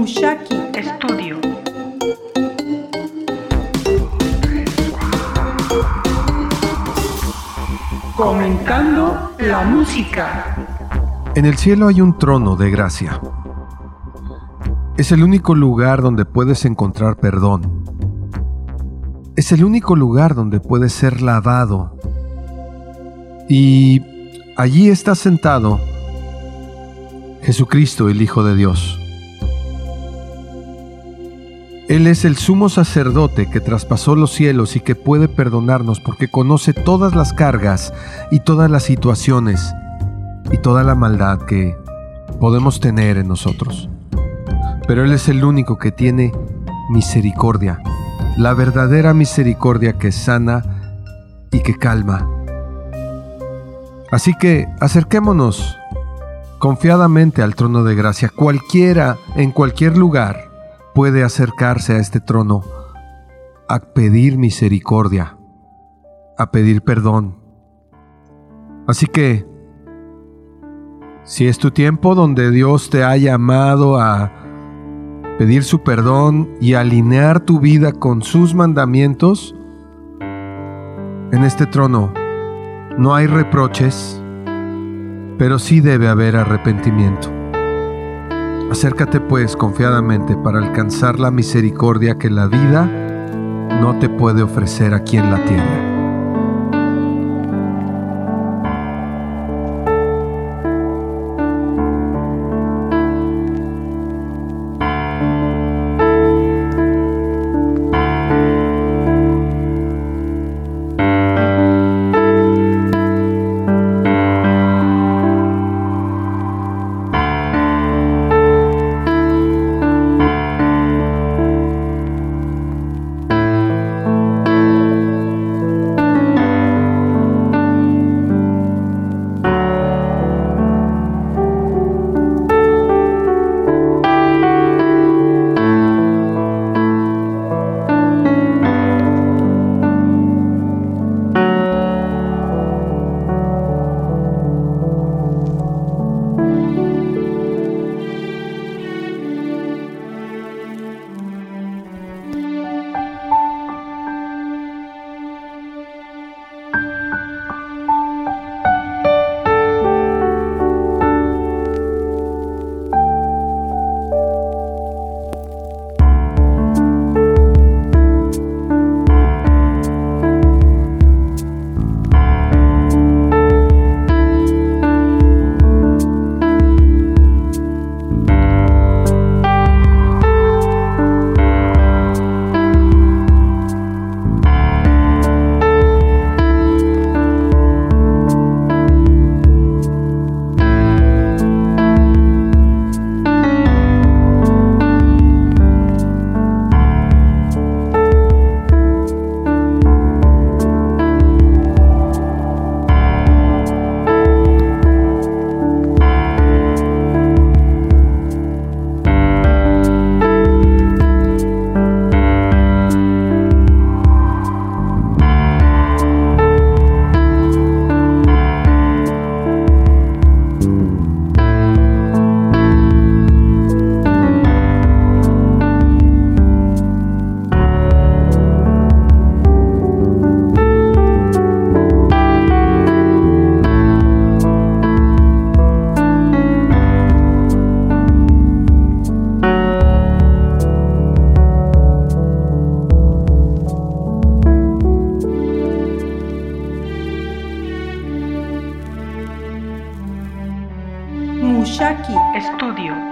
Mushaki Studio. Comentando la música. En el cielo hay un trono de gracia. Es el único lugar donde puedes encontrar perdón. Es el único lugar donde puedes ser lavado. Y allí está sentado Jesucristo, el Hijo de Dios. Él es el sumo sacerdote que traspasó los cielos y que puede perdonarnos porque conoce todas las cargas y todas las situaciones y toda la maldad que podemos tener en nosotros. Pero Él es el único que tiene misericordia, la verdadera misericordia que sana y que calma. Así que acerquémonos confiadamente al trono de gracia. Cualquiera, en cualquier lugar, puede acercarse a este trono a pedir misericordia, a pedir perdón. Así que, si es tu tiempo donde Dios te ha llamado a pedir su perdón y alinear tu vida con sus mandamientos, en este trono no hay reproches, pero sí debe haber arrepentimiento. Acércate pues confiadamente para alcanzar la misericordia que la vida no te puede ofrecer aquí en la tierra. Mushaki Estudio.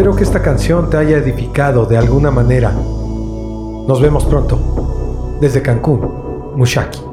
Espero que esta canción te haya edificado de alguna manera. Nos vemos pronto. Desde Cancún, Mushaki.